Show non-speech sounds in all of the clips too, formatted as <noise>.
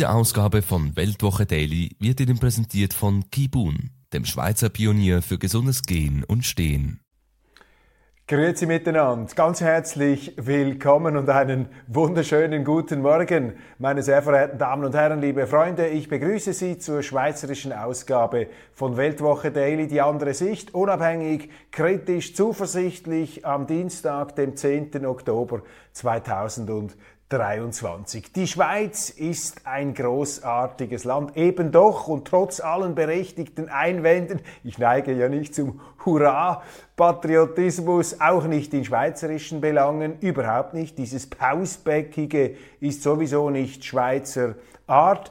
Diese Ausgabe von Weltwoche Daily wird Ihnen präsentiert von Kibun, dem Schweizer Pionier für gesundes Gehen und Stehen. Grüezi miteinander, ganz herzlich willkommen und einen wunderschönen guten Morgen, meine sehr verehrten Damen und Herren, liebe Freunde. Ich begrüße Sie zur schweizerischen Ausgabe von Weltwoche Daily, die andere Sicht, unabhängig, kritisch, zuversichtlich am Dienstag, dem 10. Oktober 2020. 23. Die Schweiz ist ein großartiges Land, eben doch und trotz allen berechtigten Einwänden, ich neige ja nicht zum Hurra-Patriotismus, auch nicht in schweizerischen Belangen, überhaupt nicht. Dieses Pausbäckige ist sowieso nicht Schweizer Art.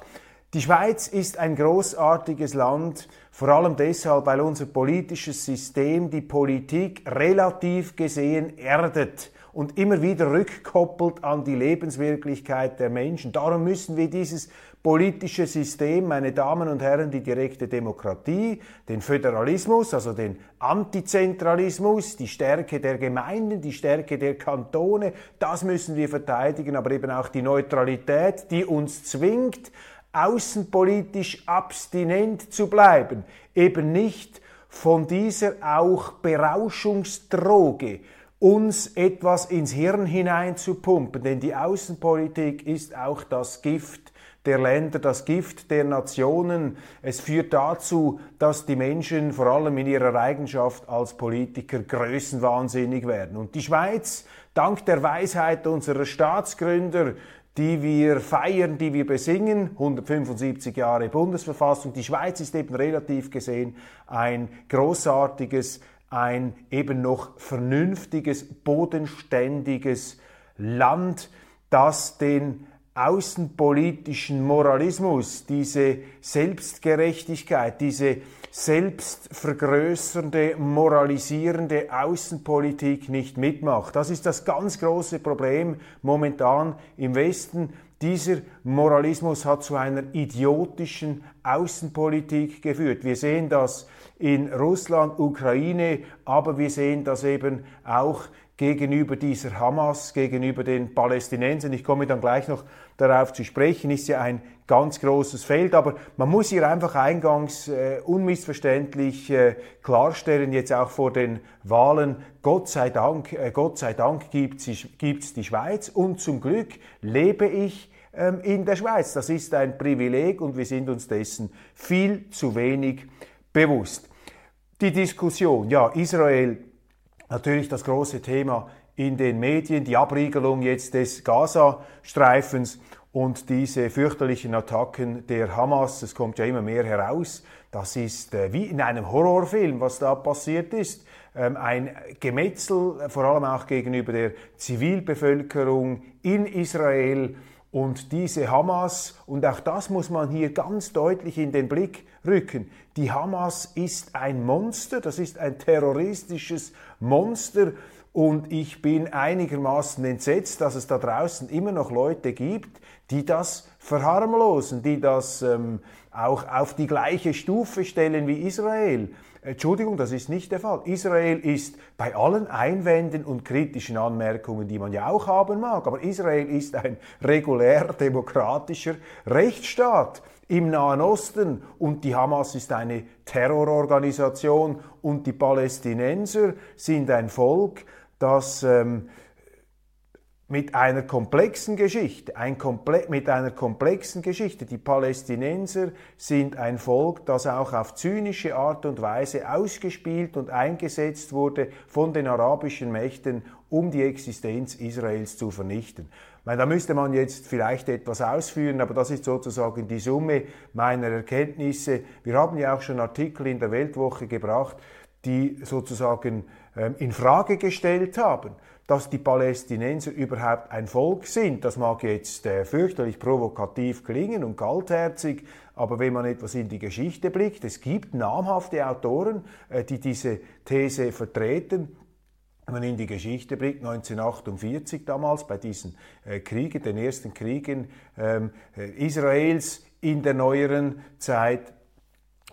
Die Schweiz ist ein großartiges Land, vor allem deshalb, weil unser politisches System die Politik relativ gesehen erdet und immer wieder rückkoppelt an die Lebenswirklichkeit der Menschen. Darum müssen wir dieses politische System, meine Damen und Herren, die direkte Demokratie, den Föderalismus, also den Antizentralismus, die Stärke der Gemeinden, die Stärke der Kantone, das müssen wir verteidigen, aber eben auch die Neutralität, die uns zwingt, außenpolitisch abstinent zu bleiben, eben nicht von dieser auch Berauschungsdroge, uns etwas ins Hirn hineinzupumpen, denn die Außenpolitik ist auch das Gift der Länder, das Gift der Nationen. Es führt dazu, dass die Menschen vor allem in ihrer Eigenschaft als Politiker größenwahnsinnig werden. Und die Schweiz, dank der Weisheit unserer Staatsgründer, die wir feiern, die wir besingen, 175 Jahre Bundesverfassung, die Schweiz ist eben relativ gesehen ein großartiges ein eben noch vernünftiges, bodenständiges Land, das den außenpolitischen Moralismus, diese Selbstgerechtigkeit, diese selbstvergrößernde, moralisierende Außenpolitik nicht mitmacht. Das ist das ganz große Problem momentan im Westen. Dieser Moralismus hat zu einer idiotischen Außenpolitik geführt. Wir sehen das in Russland, Ukraine, aber wir sehen das eben auch gegenüber dieser Hamas, gegenüber den Palästinensern. Ich komme dann gleich noch darauf zu sprechen, ist ja ein ganz großes Feld, aber man muss hier einfach eingangs äh, unmissverständlich äh, klarstellen, jetzt auch vor den Wahlen, Gott sei Dank, äh, Gott sei Dank gibt es die Schweiz und zum Glück lebe ich ähm, in der Schweiz. Das ist ein Privileg und wir sind uns dessen viel zu wenig bewusst. Die Diskussion, ja, Israel, natürlich das große Thema in den Medien, die Abriegelung jetzt des Gaza-Streifens und diese fürchterlichen Attacken der Hamas, es kommt ja immer mehr heraus, das ist äh, wie in einem Horrorfilm, was da passiert ist. Ähm, ein Gemetzel, vor allem auch gegenüber der Zivilbevölkerung in Israel und diese Hamas, und auch das muss man hier ganz deutlich in den Blick rücken, die Hamas ist ein Monster, das ist ein terroristisches Monster, und ich bin einigermaßen entsetzt, dass es da draußen immer noch Leute gibt, die das verharmlosen, die das ähm, auch auf die gleiche Stufe stellen wie Israel. Entschuldigung, das ist nicht der Fall. Israel ist bei allen Einwänden und kritischen Anmerkungen, die man ja auch haben mag, aber Israel ist ein regulär demokratischer Rechtsstaat im Nahen Osten und die Hamas ist eine Terrororganisation und die Palästinenser sind ein Volk, das ähm, mit einer komplexen Geschichte, ein komple mit einer komplexen Geschichte. Die Palästinenser sind ein Volk, das auch auf zynische Art und Weise ausgespielt und eingesetzt wurde von den arabischen Mächten, um die Existenz Israels zu vernichten. Da müsste man jetzt vielleicht etwas ausführen, aber das ist sozusagen die Summe meiner Erkenntnisse. Wir haben ja auch schon Artikel in der Weltwoche gebracht, die sozusagen in Frage gestellt haben, dass die Palästinenser überhaupt ein Volk sind. Das mag jetzt äh, fürchterlich provokativ klingen und kaltherzig, aber wenn man etwas in die Geschichte blickt, es gibt namhafte Autoren, äh, die diese These vertreten. Wenn man in die Geschichte blickt, 1948 damals bei diesen äh, Kriegen, den ersten Kriegen ähm, äh, Israels in der neueren Zeit,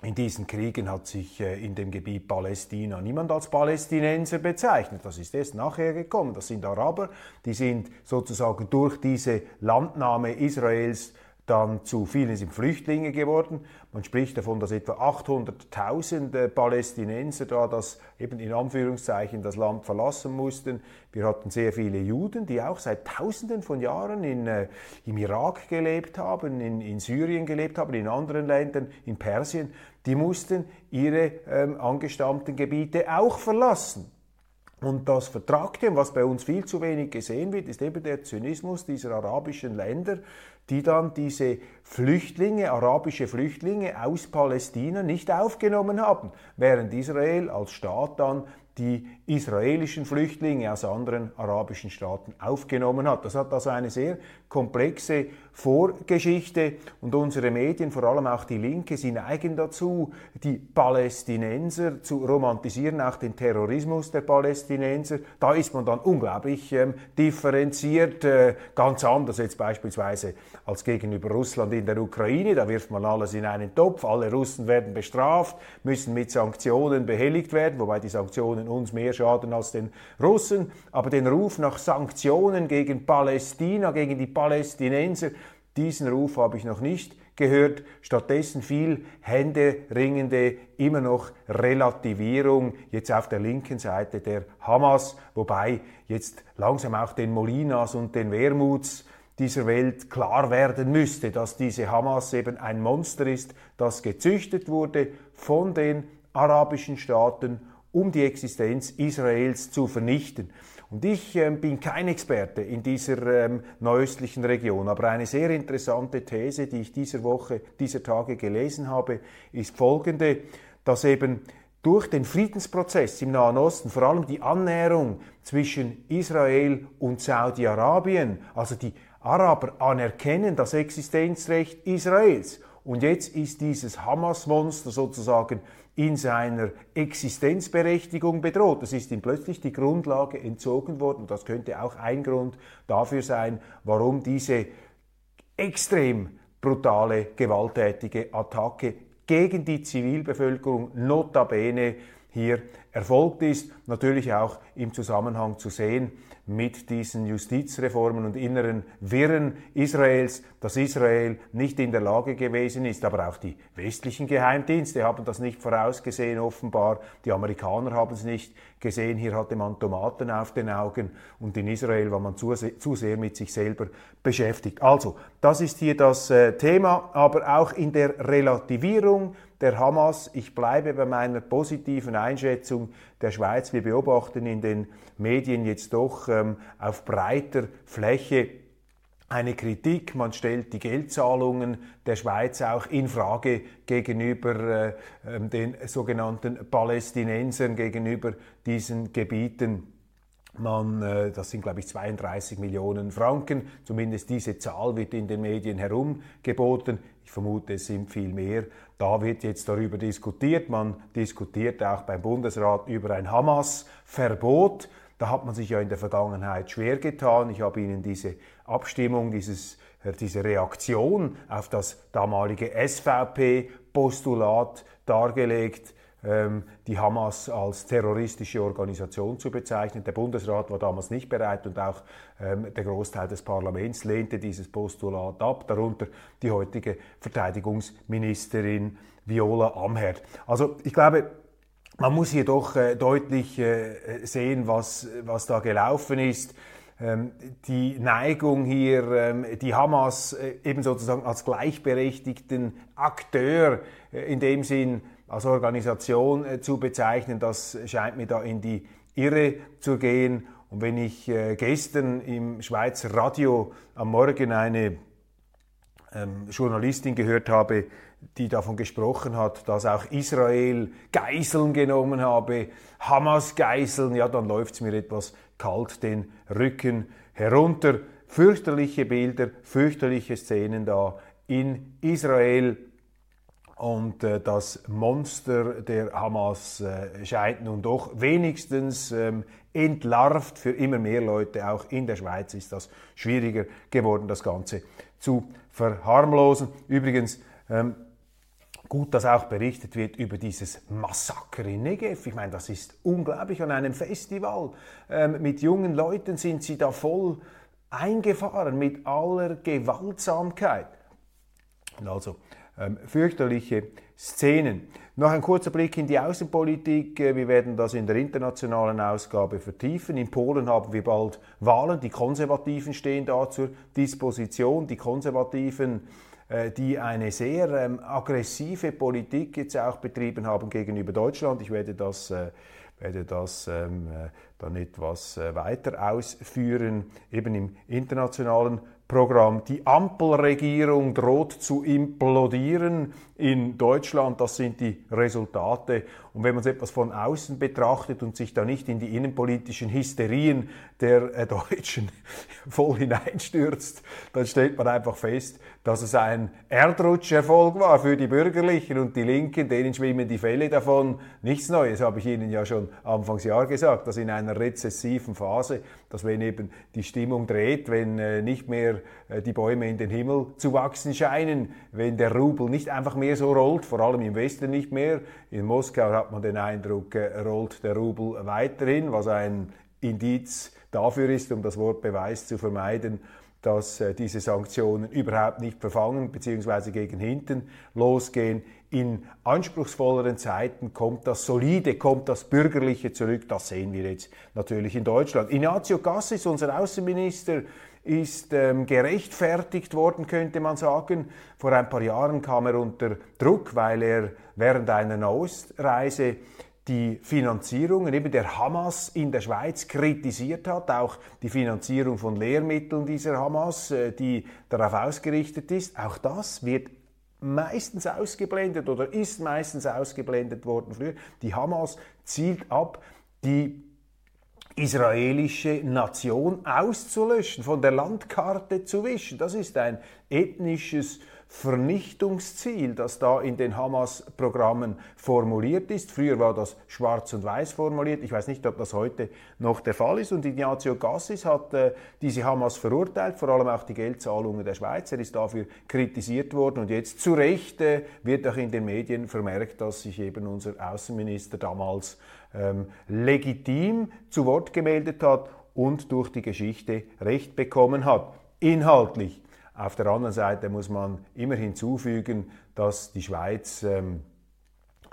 in diesen Kriegen hat sich äh, in dem Gebiet Palästina niemand als Palästinenser bezeichnet. Das ist erst nachher gekommen. Das sind Araber, die sind sozusagen durch diese Landnahme Israels dann zu vielen sind Flüchtlinge geworden. Man spricht davon, dass etwa 800.000 äh, Palästinenser da das eben in Anführungszeichen das Land verlassen mussten. Wir hatten sehr viele Juden, die auch seit Tausenden von Jahren in, äh, im Irak gelebt haben, in, in, Syrien gelebt haben, in anderen Ländern, in Persien. Die mussten ihre ähm, angestammten Gebiete auch verlassen. Und das Vertragte, was bei uns viel zu wenig gesehen wird, ist eben der Zynismus dieser arabischen Länder, die dann diese Flüchtlinge, arabische Flüchtlinge aus Palästina nicht aufgenommen haben, während Israel als Staat dann die israelischen Flüchtlinge aus anderen arabischen Staaten aufgenommen hat. Das hat also eine sehr komplexe Vorgeschichte und unsere Medien, vor allem auch die Linke, sie neigen dazu, die Palästinenser zu romantisieren, auch den Terrorismus der Palästinenser. Da ist man dann unglaublich ähm, differenziert, äh, ganz anders jetzt beispielsweise als gegenüber Russland in der Ukraine. Da wirft man alles in einen Topf, alle Russen werden bestraft, müssen mit Sanktionen behelligt werden, wobei die Sanktionen uns mehr schaden als den Russen. Aber den Ruf nach Sanktionen gegen Palästina, gegen die Palästinenser, diesen Ruf habe ich noch nicht gehört. Stattdessen viel händeringende, immer noch Relativierung jetzt auf der linken Seite der Hamas, wobei jetzt langsam auch den Molinas und den Wermuts dieser Welt klar werden müsste, dass diese Hamas eben ein Monster ist, das gezüchtet wurde von den arabischen Staaten, um die Existenz Israels zu vernichten. Und ich äh, bin kein Experte in dieser ähm, neuöstlichen Region, aber eine sehr interessante These, die ich dieser Woche, dieser Tage gelesen habe, ist folgende, dass eben durch den Friedensprozess im Nahen Osten, vor allem die Annäherung zwischen Israel und Saudi-Arabien, also die Araber anerkennen das Existenzrecht Israels. Und jetzt ist dieses Hamas-Monster sozusagen in seiner Existenzberechtigung bedroht. Es ist ihm plötzlich die Grundlage entzogen worden. Das könnte auch ein Grund dafür sein, warum diese extrem brutale, gewalttätige Attacke gegen die Zivilbevölkerung notabene hier erfolgt ist. Natürlich auch im Zusammenhang zu sehen mit diesen Justizreformen und inneren Wirren Israels, dass Israel nicht in der Lage gewesen ist, aber auch die westlichen Geheimdienste haben das nicht vorausgesehen offenbar, die Amerikaner haben es nicht gesehen, hier hatte man Tomaten auf den Augen und in Israel war man zu, zu sehr mit sich selber beschäftigt. Also, das ist hier das äh, Thema, aber auch in der Relativierung der Hamas. Ich bleibe bei meiner positiven Einschätzung der Schweiz. Wir beobachten in den Medien jetzt doch ähm, auf breiter Fläche eine Kritik. Man stellt die Geldzahlungen der Schweiz auch in Frage gegenüber äh, ähm, den sogenannten Palästinensern, gegenüber diesen Gebieten. Man, äh, das sind, glaube ich, 32 Millionen Franken. Zumindest diese Zahl wird in den Medien herumgeboten. Ich vermute, es sind viel mehr. Da wird jetzt darüber diskutiert. Man diskutiert auch beim Bundesrat über ein Hamas-Verbot. Da hat man sich ja in der Vergangenheit schwer getan. Ich habe Ihnen diese Abstimmung, dieses, äh, diese Reaktion auf das damalige SVP-Postulat dargelegt die Hamas als terroristische Organisation zu bezeichnen. Der Bundesrat war damals nicht bereit und auch ähm, der Großteil des Parlaments lehnte dieses Postulat ab, darunter die heutige Verteidigungsministerin Viola Amherd. Also ich glaube, man muss hier doch äh, deutlich äh, sehen, was, was da gelaufen ist ähm, die Neigung hier, die Hamas äh, eben sozusagen als gleichberechtigten Akteur in dem Sinn als Organisation äh, zu bezeichnen, das scheint mir da in die Irre zu gehen. Und wenn ich äh, gestern im Schweizer Radio am Morgen eine ähm, Journalistin gehört habe, die davon gesprochen hat, dass auch Israel Geiseln genommen habe, Hamas-Geiseln, ja, dann läuft es mir etwas kalt den Rücken herunter. Fürchterliche Bilder, fürchterliche Szenen da in Israel. Und äh, das Monster der Hamas äh, scheint nun doch wenigstens ähm, entlarvt. Für immer mehr Leute, auch in der Schweiz, ist das schwieriger geworden, das Ganze zu verharmlosen. Übrigens, ähm, gut, dass auch berichtet wird über dieses Massaker in Negev. Ich meine, das ist unglaublich. An einem Festival ähm, mit jungen Leuten sind sie da voll eingefahren mit aller Gewaltsamkeit. Und also fürchterliche Szenen. Noch ein kurzer Blick in die Außenpolitik. Äh, wir werden das in der internationalen Ausgabe vertiefen. In Polen haben wir bald Wahlen. Die Konservativen stehen da zur Disposition. Die Konservativen, äh, die eine sehr ähm, aggressive Politik jetzt auch betrieben haben gegenüber Deutschland. Ich werde das, äh, werde das ähm, dann etwas weiter ausführen, eben im internationalen Programm. Die Ampelregierung droht zu implodieren in Deutschland. Das sind die Resultate. Und wenn man es etwas von außen betrachtet und sich da nicht in die innenpolitischen Hysterien der äh, Deutschen <laughs> voll hineinstürzt, dann stellt man einfach fest, dass es ein Erdrutscherfolg war für die Bürgerlichen und die Linken, denen schwimmen die Fälle davon. Nichts Neues, habe ich Ihnen ja schon Anfangsjahr gesagt, dass in einer rezessiven Phase, dass wenn eben die Stimmung dreht, wenn äh, nicht mehr äh, die Bäume in den Himmel zu wachsen scheinen, wenn der Rubel nicht einfach mehr so rollt, vor allem im Westen nicht mehr. In Moskau hat man den Eindruck, äh, rollt der Rubel weiterhin, was ein Indiz dafür ist, um das Wort Beweis zu vermeiden, dass äh, diese Sanktionen überhaupt nicht verfangen bzw. gegen hinten losgehen. In anspruchsvolleren Zeiten kommt das Solide, kommt das Bürgerliche zurück. Das sehen wir jetzt natürlich in Deutschland. Ignazio Cassis, unser Außenminister, ist ähm, gerechtfertigt worden, könnte man sagen. Vor ein paar Jahren kam er unter Druck, weil er während einer Nahostreise die Finanzierungen eben der Hamas in der Schweiz kritisiert hat, auch die Finanzierung von Lehrmitteln dieser Hamas, äh, die darauf ausgerichtet ist. Auch das wird meistens ausgeblendet oder ist meistens ausgeblendet worden früher. Die Hamas zielt ab, die israelische Nation auszulöschen, von der Landkarte zu wischen. Das ist ein ethnisches Vernichtungsziel, das da in den Hamas-Programmen formuliert ist. Früher war das schwarz und weiß formuliert. Ich weiß nicht, ob das heute noch der Fall ist. Und Ignazio Gassis hat äh, diese Hamas verurteilt, vor allem auch die Geldzahlungen der Schweiz. Er ist dafür kritisiert worden. Und jetzt zu Recht äh, wird auch in den Medien vermerkt, dass sich eben unser Außenminister damals ähm, legitim zu Wort gemeldet hat und durch die Geschichte Recht bekommen hat. Inhaltlich auf der anderen Seite muss man immer hinzufügen, dass die Schweiz ähm,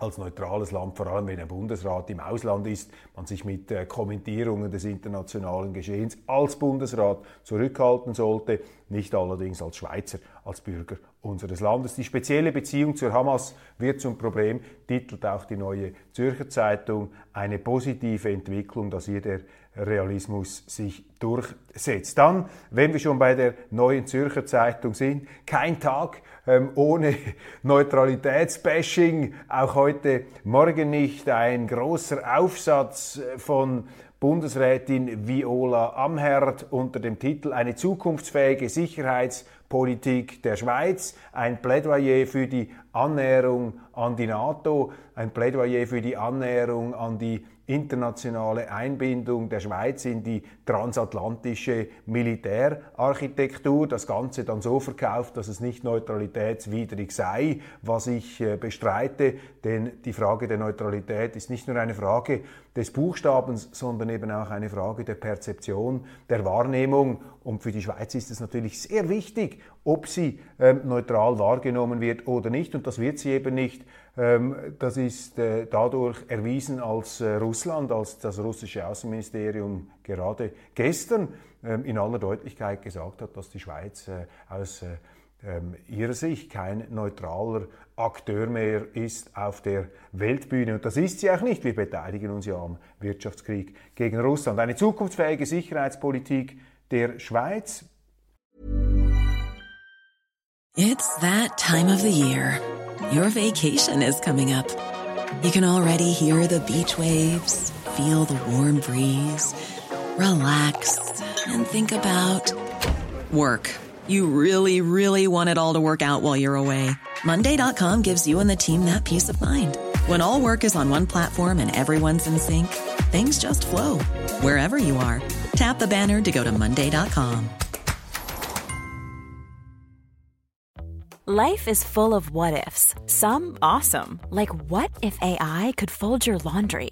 als neutrales Land, vor allem wenn ein Bundesrat im Ausland ist, man sich mit äh, Kommentierungen des internationalen Geschehens als Bundesrat zurückhalten sollte, nicht allerdings als Schweizer, als Bürger unseres Landes. Die spezielle Beziehung zur Hamas wird zum Problem, titelt auch die neue Zürcher Zeitung, eine positive Entwicklung, dass hier der Realismus sich durchsetzt. Dann, wenn wir schon bei der neuen Zürcher Zeitung sind, kein Tag ähm, ohne <laughs> Neutralitätsbashing, auch heute Morgen nicht ein großer Aufsatz von Bundesrätin Viola Amherd unter dem Titel Eine zukunftsfähige Sicherheitspolitik der Schweiz, ein Plädoyer für die Annäherung an die NATO, ein Plädoyer für die Annäherung an die internationale Einbindung der Schweiz in die transatlantische Militärarchitektur, das Ganze dann so verkauft, dass es nicht neutralitätswidrig sei, was ich äh, bestreite, denn die Frage der Neutralität ist nicht nur eine Frage des Buchstabens, sondern eben auch eine Frage der Perzeption, der Wahrnehmung. Und für die Schweiz ist es natürlich sehr wichtig, ob sie ähm, neutral wahrgenommen wird oder nicht. Und das wird sie eben nicht. Ähm, das ist äh, dadurch erwiesen, als äh, Russland, als das russische Außenministerium gerade gestern ähm, in aller Deutlichkeit gesagt hat, dass die Schweiz äh, aus ähm, ihrer Sicht kein neutraler Akteur mehr ist auf der Weltbühne. Und das ist sie auch nicht. Wir beteiligen uns ja am Wirtschaftskrieg gegen Russland. Eine zukunftsfähige Sicherheitspolitik der Schweiz It's that time of the year. Your vacation is coming up. You can already hear the beach waves, feel the warm breeze, relax, and think about work. You really, really want it all to work out while you're away. Monday.com gives you and the team that peace of mind. When all work is on one platform and everyone's in sync, things just flow wherever you are. Tap the banner to go to Monday.com. Life is full of what ifs. Some awesome, like what if AI could fold your laundry?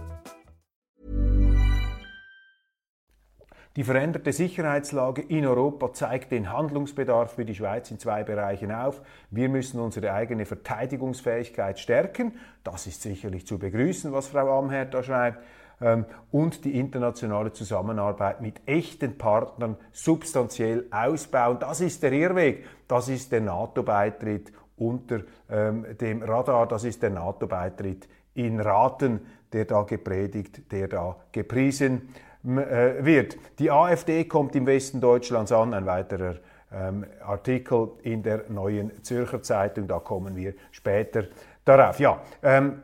Die veränderte Sicherheitslage in Europa zeigt den Handlungsbedarf für die Schweiz in zwei Bereichen auf. Wir müssen unsere eigene Verteidigungsfähigkeit stärken. Das ist sicherlich zu begrüßen, was Frau Amherd da schreibt. Ähm, und die internationale Zusammenarbeit mit echten Partnern substanziell ausbauen. Das ist der Irrweg. Das ist der NATO-Beitritt unter ähm, dem Radar. Das ist der NATO-Beitritt in Raten, der da gepredigt, der da gepriesen wird. Die AfD kommt im Westen Deutschlands an, ein weiterer ähm, Artikel in der neuen Zürcher Zeitung, da kommen wir später darauf. Ja, ähm,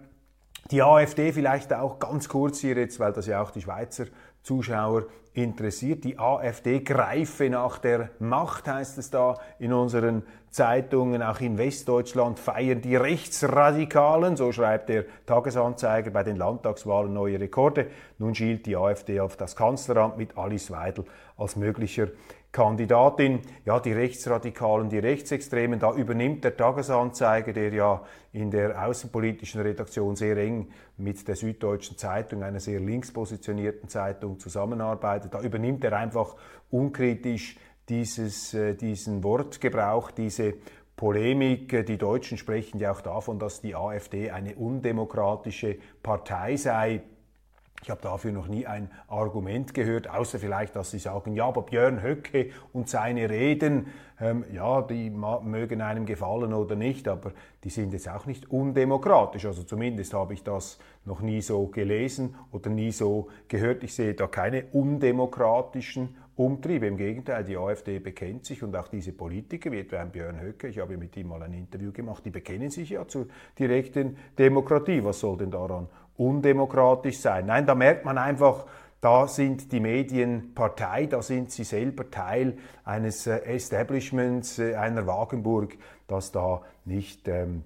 die AfD vielleicht auch ganz kurz hier jetzt, weil das ja auch die Schweizer Zuschauer interessiert. Die AfD greife nach der Macht, heißt es da in unseren Zeitungen. Auch in Westdeutschland feiern die Rechtsradikalen, so schreibt der Tagesanzeiger, bei den Landtagswahlen neue Rekorde. Nun schielt die AfD auf das Kanzleramt mit Alice Weidel als möglicher Kandidatin. Ja, die Rechtsradikalen, die Rechtsextremen, da übernimmt der Tagesanzeiger, der ja in der außenpolitischen Redaktion sehr eng mit der Süddeutschen Zeitung, einer sehr links positionierten Zeitung, zusammenarbeitet. Da übernimmt er einfach unkritisch dieses, äh, diesen Wortgebrauch, diese Polemik. Die Deutschen sprechen ja auch davon, dass die AfD eine undemokratische Partei sei. Ich habe dafür noch nie ein Argument gehört, außer vielleicht, dass Sie sagen, ja, aber Björn Höcke und seine Reden, ähm, ja, die mögen einem gefallen oder nicht, aber die sind jetzt auch nicht undemokratisch. Also zumindest habe ich das noch nie so gelesen oder nie so gehört. Ich sehe da keine undemokratischen Umtriebe. Im Gegenteil, die AfD bekennt sich und auch diese Politiker, wie etwa ein Björn Höcke, ich habe mit ihm mal ein Interview gemacht, die bekennen sich ja zur direkten Demokratie. Was soll denn daran undemokratisch sein. Nein, da merkt man einfach, da sind die Medien Partei, da sind sie selber Teil eines äh, Establishments, äh, einer Wagenburg, das da nicht ähm,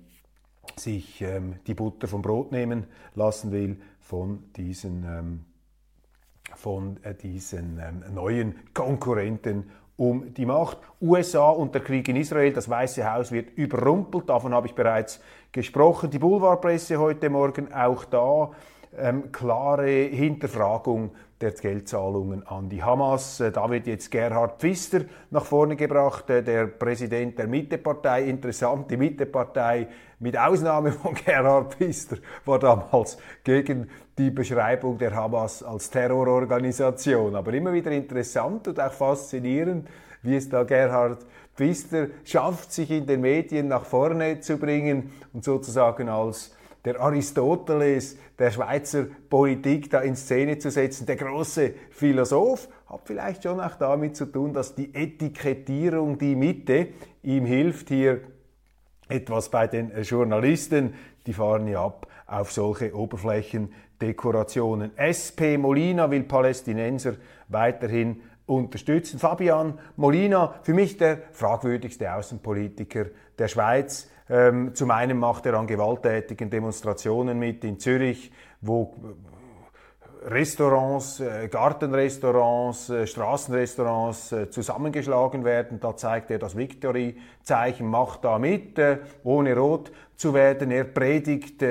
sich ähm, die Butter vom Brot nehmen lassen will von diesen, ähm, von, äh, diesen ähm, neuen Konkurrenten um die Macht. USA und der Krieg in Israel, das Weiße Haus wird überrumpelt, davon habe ich bereits gesprochen. Die Boulevardpresse heute Morgen auch da. Ähm, klare Hinterfragung der Geldzahlungen an die Hamas. Äh, da wird jetzt Gerhard Pfister nach vorne gebracht, äh, der Präsident der Mittepartei. Interessant, die Mittepartei mit Ausnahme von <laughs> Gerhard Pfister war damals gegen die Beschreibung der Hamas als Terrororganisation. Aber immer wieder interessant und auch faszinierend, wie es da Gerhard Pfister schafft, sich in den Medien nach vorne zu bringen und sozusagen als der Aristoteles der Schweizer Politik da in Szene zu setzen. Der große Philosoph hat vielleicht schon auch damit zu tun, dass die Etikettierung, die Mitte, ihm hilft hier etwas bei den Journalisten, die fahren ja ab auf solche Oberflächendekorationen. SP Molina will Palästinenser weiterhin unterstützen. Fabian Molina, für mich der fragwürdigste Außenpolitiker der Schweiz. Ähm, zum einen macht er an gewalttätigen Demonstrationen mit in Zürich, wo äh, Restaurants, äh, Gartenrestaurants, äh, Straßenrestaurants zusammengeschlagen werden. Da zeigt er das Victory-Zeichen, macht da mit, ohne rot zu werden. Er predigt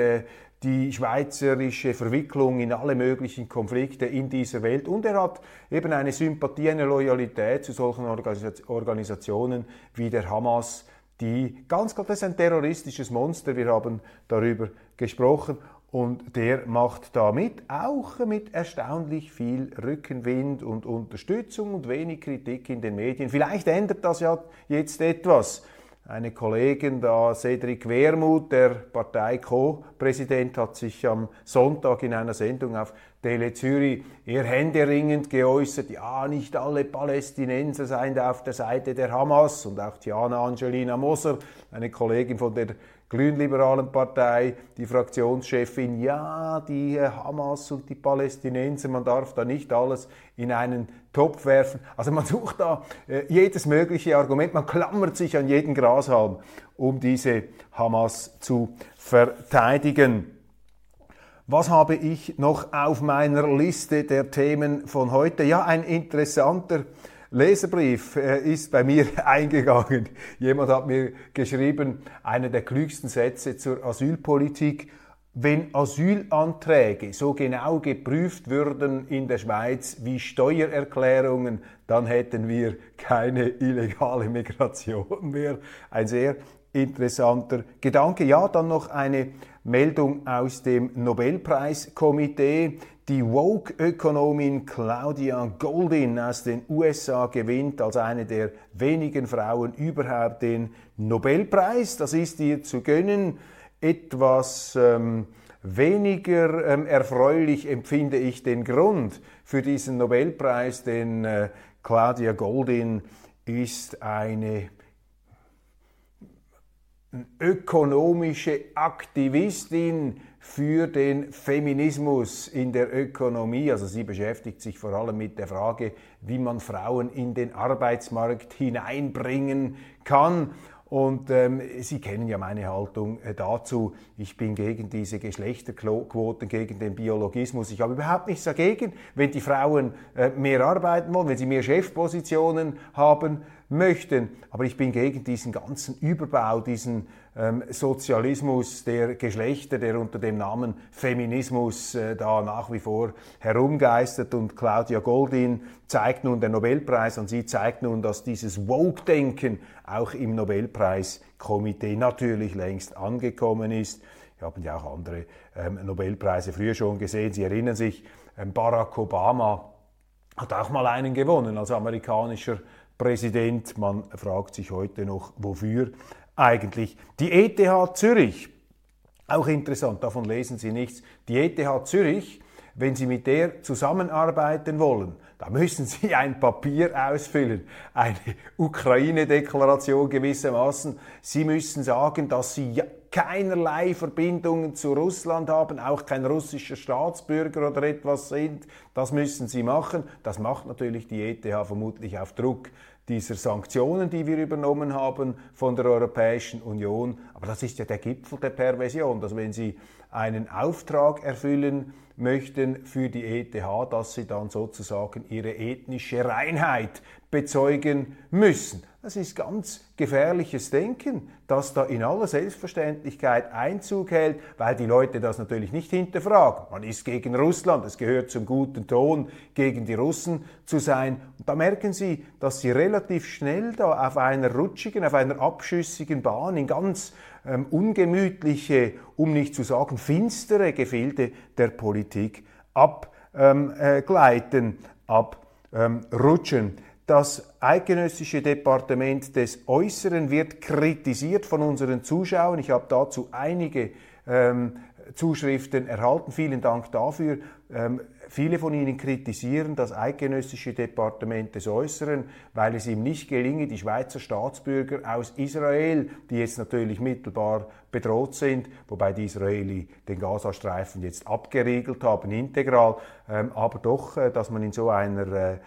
die schweizerische Verwicklung in alle möglichen Konflikte in dieser Welt und er hat eben eine Sympathie, eine Loyalität zu solchen Organisationen wie der Hamas, die ganz klar, das ist ein terroristisches Monster, wir haben darüber gesprochen und der macht damit auch mit erstaunlich viel Rückenwind und Unterstützung und wenig Kritik in den Medien. Vielleicht ändert das ja jetzt etwas. Eine Kollegin da, Cedric Wermuth, der Partei Co-Präsident, hat sich am Sonntag in einer Sendung auf Tele Zürich eher händeringend geäußert, ja, nicht alle Palästinenser seien auf der Seite der Hamas. Und auch Tiana Angelina Moser, eine Kollegin von der grünliberalen Partei, die Fraktionschefin, ja, die äh, Hamas und die Palästinenser, man darf da nicht alles in einen Topf werfen. Also man <laughs> sucht da äh, jedes mögliche Argument, man klammert sich an jeden Grashalm, um diese Hamas zu verteidigen. Was habe ich noch auf meiner Liste der Themen von heute? Ja, ein interessanter Leserbrief äh, ist bei mir <laughs> eingegangen. Jemand hat mir geschrieben, einer der klügsten Sätze zur Asylpolitik. Wenn Asylanträge so genau geprüft würden in der Schweiz wie Steuererklärungen, dann hätten wir keine illegale Migration mehr. Ein sehr interessanter Gedanke. Ja, dann noch eine Meldung aus dem Nobelpreiskomitee. Die Woke-Ökonomin Claudia Goldin aus den USA gewinnt als eine der wenigen Frauen überhaupt den Nobelpreis. Das ist ihr zu gönnen. Etwas ähm, weniger ähm, erfreulich empfinde ich den Grund für diesen Nobelpreis, denn äh, Claudia Goldin ist eine ökonomische Aktivistin, für den Feminismus in der Ökonomie. Also sie beschäftigt sich vor allem mit der Frage, wie man Frauen in den Arbeitsmarkt hineinbringen kann. Und ähm, Sie kennen ja meine Haltung äh, dazu. Ich bin gegen diese Geschlechterquoten, gegen den Biologismus. Ich habe überhaupt nichts dagegen, wenn die Frauen äh, mehr arbeiten wollen, wenn sie mehr Chefpositionen haben möchten. Aber ich bin gegen diesen ganzen Überbau, diesen ähm, Sozialismus der Geschlechter, der unter dem Namen Feminismus äh, da nach wie vor herumgeistert. Und Claudia Goldin zeigt nun der Nobelpreis und sie zeigt nun, dass dieses Woke-Denken auch im Nobelpreiskomitee natürlich längst angekommen ist. Wir haben ja auch andere ähm, Nobelpreise früher schon gesehen. Sie erinnern sich, ähm, Barack Obama hat auch mal einen gewonnen als amerikanischer Präsident. Man fragt sich heute noch, wofür eigentlich. Die ETH Zürich, auch interessant, davon lesen Sie nichts. Die ETH Zürich, wenn Sie mit der zusammenarbeiten wollen, da müssen Sie <laughs> ein Papier ausfüllen, eine Ukraine-Deklaration gewissermaßen. Sie müssen sagen, dass Sie keinerlei Verbindungen zu Russland haben, auch kein russischer Staatsbürger oder etwas sind. Das müssen Sie machen. Das macht natürlich die ETH vermutlich auf Druck dieser Sanktionen, die wir übernommen haben von der Europäischen Union. Aber das ist ja der Gipfel der Perversion, dass wenn Sie einen Auftrag erfüllen möchten für die ETH, dass Sie dann sozusagen Ihre ethnische Reinheit bezeugen müssen. Das ist ganz gefährliches Denken, das da in aller Selbstverständlichkeit Einzug hält, weil die Leute das natürlich nicht hinterfragen. Man ist gegen Russland, es gehört zum guten Ton, gegen die Russen zu sein. Und da merken Sie, dass Sie relativ schnell da auf einer rutschigen, auf einer abschüssigen Bahn in ganz ähm, ungemütliche, um nicht zu sagen finstere Gefilde der Politik abgleiten, ähm, abrutschen. Ähm, das Eidgenössische Departement des Äußeren wird kritisiert von unseren Zuschauern. Ich habe dazu einige ähm, Zuschriften erhalten. Vielen Dank dafür. Ähm, Viele von Ihnen kritisieren das eidgenössische Departement des Äußeren, weil es ihm nicht gelinge, die Schweizer Staatsbürger aus Israel, die jetzt natürlich mittelbar bedroht sind, wobei die Israeli den Gazastreifen jetzt abgeriegelt haben, integral, ähm, aber doch, äh, dass man in so einer äh,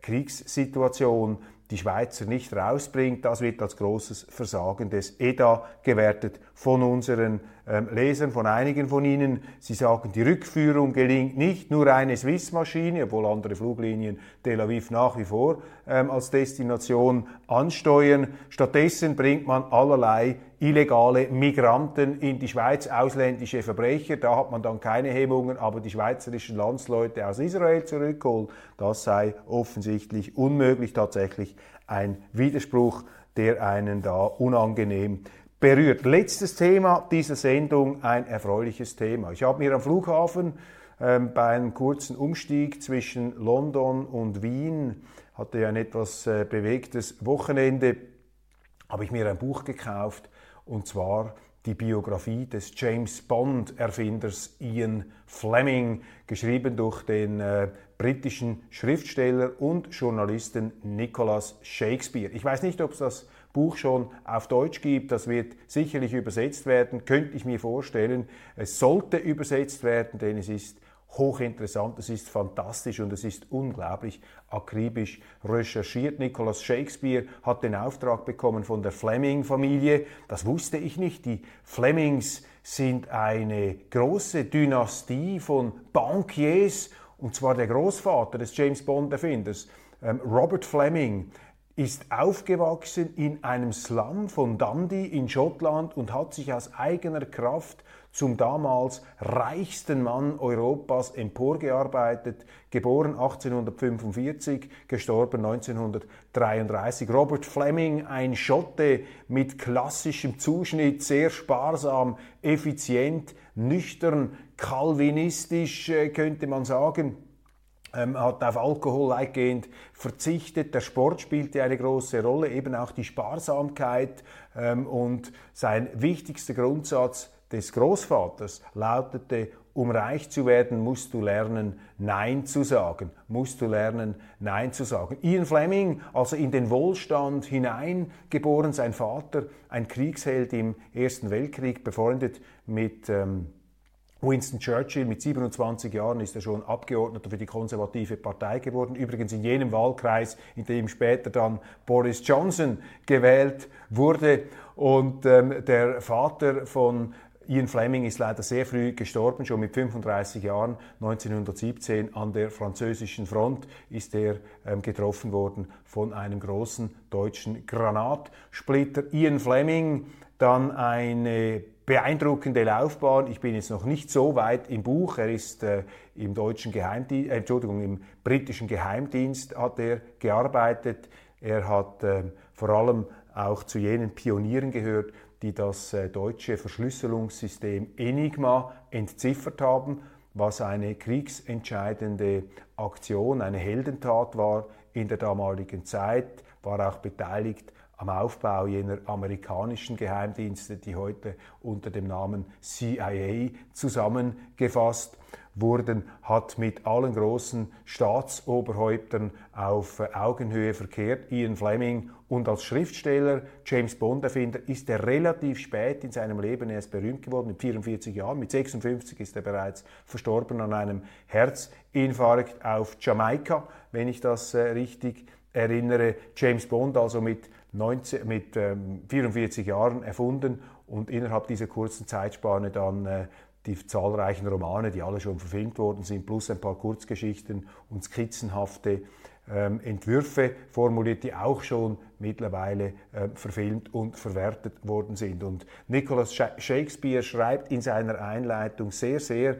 Kriegssituation die Schweizer nicht rausbringt, das wird als großes Versagen des EDA gewertet von unseren ähm, Lesern, von einigen von Ihnen. Sie sagen, die Rückführung gelingt nicht, nur eine Swiss-Maschine, obwohl andere Fluglinien Tel Aviv nach wie vor ähm, als Destination ansteuern. Stattdessen bringt man allerlei illegale Migranten in die Schweiz, ausländische Verbrecher. Da hat man dann keine Hemmungen, aber die schweizerischen Landsleute aus Israel zurückholen, das sei offensichtlich unmöglich, tatsächlich ein Widerspruch, der einen da unangenehm berührt. Letztes Thema dieser Sendung, ein erfreuliches Thema. Ich habe mir am Flughafen ähm, bei einem kurzen Umstieg zwischen London und Wien, hatte ja ein etwas äh, bewegtes Wochenende, habe ich mir ein Buch gekauft und zwar die Biografie des James Bond-Erfinders Ian Fleming, geschrieben durch den äh, britischen Schriftsteller und Journalisten Nicholas Shakespeare. Ich weiß nicht, ob es das Buch schon auf Deutsch gibt. Das wird sicherlich übersetzt werden, könnte ich mir vorstellen. Es sollte übersetzt werden, denn es ist hochinteressant, es ist fantastisch und es ist unglaublich akribisch recherchiert. Nicholas Shakespeare hat den Auftrag bekommen von der Fleming-Familie. Das wusste ich nicht. Die Flemings sind eine große Dynastie von Bankiers und zwar der Großvater des James Bond-Erfinders, ähm, Robert Fleming, ist aufgewachsen in einem Slum von Dundee in Schottland und hat sich aus eigener Kraft zum damals reichsten Mann Europas emporgearbeitet, geboren 1845, gestorben 1933. Robert Fleming, ein Schotte mit klassischem Zuschnitt, sehr sparsam, effizient, nüchtern, kalvinistisch äh, könnte man sagen ähm, hat auf Alkohol weitgehend verzichtet. Der Sport spielte eine große Rolle, eben auch die Sparsamkeit. Ähm, und sein wichtigster Grundsatz des Großvaters lautete, um reich zu werden, musst du lernen, Nein zu sagen. Musst du lernen, Nein zu sagen. Ian Fleming, also in den Wohlstand hineingeboren, sein Vater, ein Kriegsheld im Ersten Weltkrieg, befreundet mit ähm, Winston Churchill mit 27 Jahren ist er schon Abgeordneter für die konservative Partei geworden. Übrigens in jenem Wahlkreis, in dem später dann Boris Johnson gewählt wurde. Und ähm, der Vater von Ian Fleming ist leider sehr früh gestorben, schon mit 35 Jahren. 1917 an der französischen Front ist er ähm, getroffen worden von einem großen deutschen Granatsplitter. Ian Fleming, dann eine beeindruckende Laufbahn. Ich bin jetzt noch nicht so weit im Buch. Er ist äh, im deutschen Geheimdienst, äh, Entschuldigung, im britischen Geheimdienst hat er gearbeitet. Er hat äh, vor allem auch zu jenen Pionieren gehört, die das äh, deutsche Verschlüsselungssystem Enigma entziffert haben, was eine kriegsentscheidende Aktion, eine Heldentat war in der damaligen Zeit, war auch beteiligt am Aufbau jener amerikanischen Geheimdienste, die heute unter dem Namen CIA zusammengefasst wurden, hat mit allen großen Staatsoberhäuptern auf Augenhöhe verkehrt. Ian Fleming und als Schriftsteller, James Bond-Erfinder, ist er relativ spät in seinem Leben erst berühmt geworden, mit 44 Jahren. Mit 56 ist er bereits verstorben an einem Herzinfarkt auf Jamaika, wenn ich das äh, richtig erinnere. James Bond also mit 19, mit ähm, 44 Jahren erfunden und innerhalb dieser kurzen Zeitspanne dann äh, die zahlreichen Romane, die alle schon verfilmt worden sind, plus ein paar Kurzgeschichten und skizzenhafte ähm, Entwürfe formuliert, die auch schon mittlerweile äh, verfilmt und verwertet worden sind. Und Nicholas Shakespeare schreibt in seiner Einleitung sehr, sehr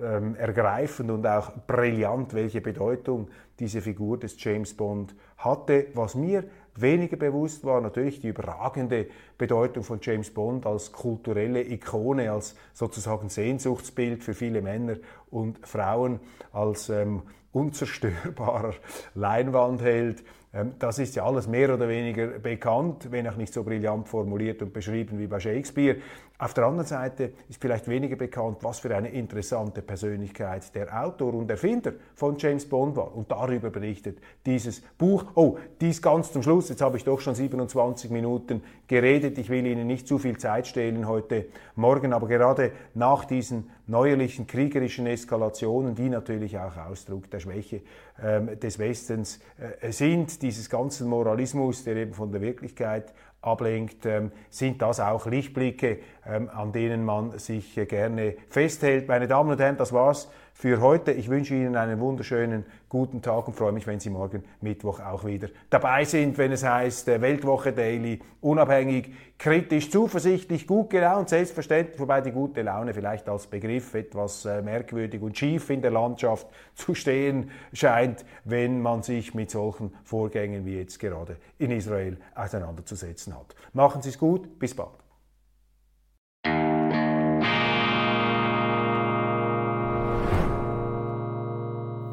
ähm, ergreifend und auch brillant, welche Bedeutung diese Figur des James Bond hatte. Was mir weniger bewusst war natürlich die überragende Bedeutung von James Bond als kulturelle Ikone, als sozusagen Sehnsuchtsbild für viele Männer und Frauen, als ähm, unzerstörbarer <laughs> Leinwandheld. Ähm, das ist ja alles mehr oder weniger bekannt, wenn auch nicht so brillant formuliert und beschrieben wie bei Shakespeare. Auf der anderen Seite ist vielleicht weniger bekannt, was für eine interessante Persönlichkeit der Autor und Erfinder von James Bond war. Und darüber berichtet dieses Buch. Oh, dies ganz zum Schluss. Jetzt habe ich doch schon 27 Minuten geredet. Ich will Ihnen nicht zu viel Zeit stehlen heute Morgen, aber gerade nach diesen neuerlichen kriegerischen Eskalationen, die natürlich auch Ausdruck der Schwäche ähm, des Westens äh, sind, dieses ganzen Moralismus, der eben von der Wirklichkeit ablenkt, ähm, sind das auch Lichtblicke, ähm, an denen man sich äh, gerne festhält. Meine Damen und Herren, das war's für heute. Ich wünsche Ihnen einen wunderschönen guten Tag und freue mich, wenn Sie morgen Mittwoch auch wieder dabei sind, wenn es heißt äh, Weltwoche Daily, unabhängig, kritisch, zuversichtlich, gut gelaunt, selbstverständlich, wobei die gute Laune vielleicht als Begriff etwas äh, merkwürdig und schief in der Landschaft <laughs> zu stehen scheint, wenn man sich mit solchen Vorgängen wie jetzt gerade in Israel auseinanderzusetzen hat. Machen Sie es gut, bis bald.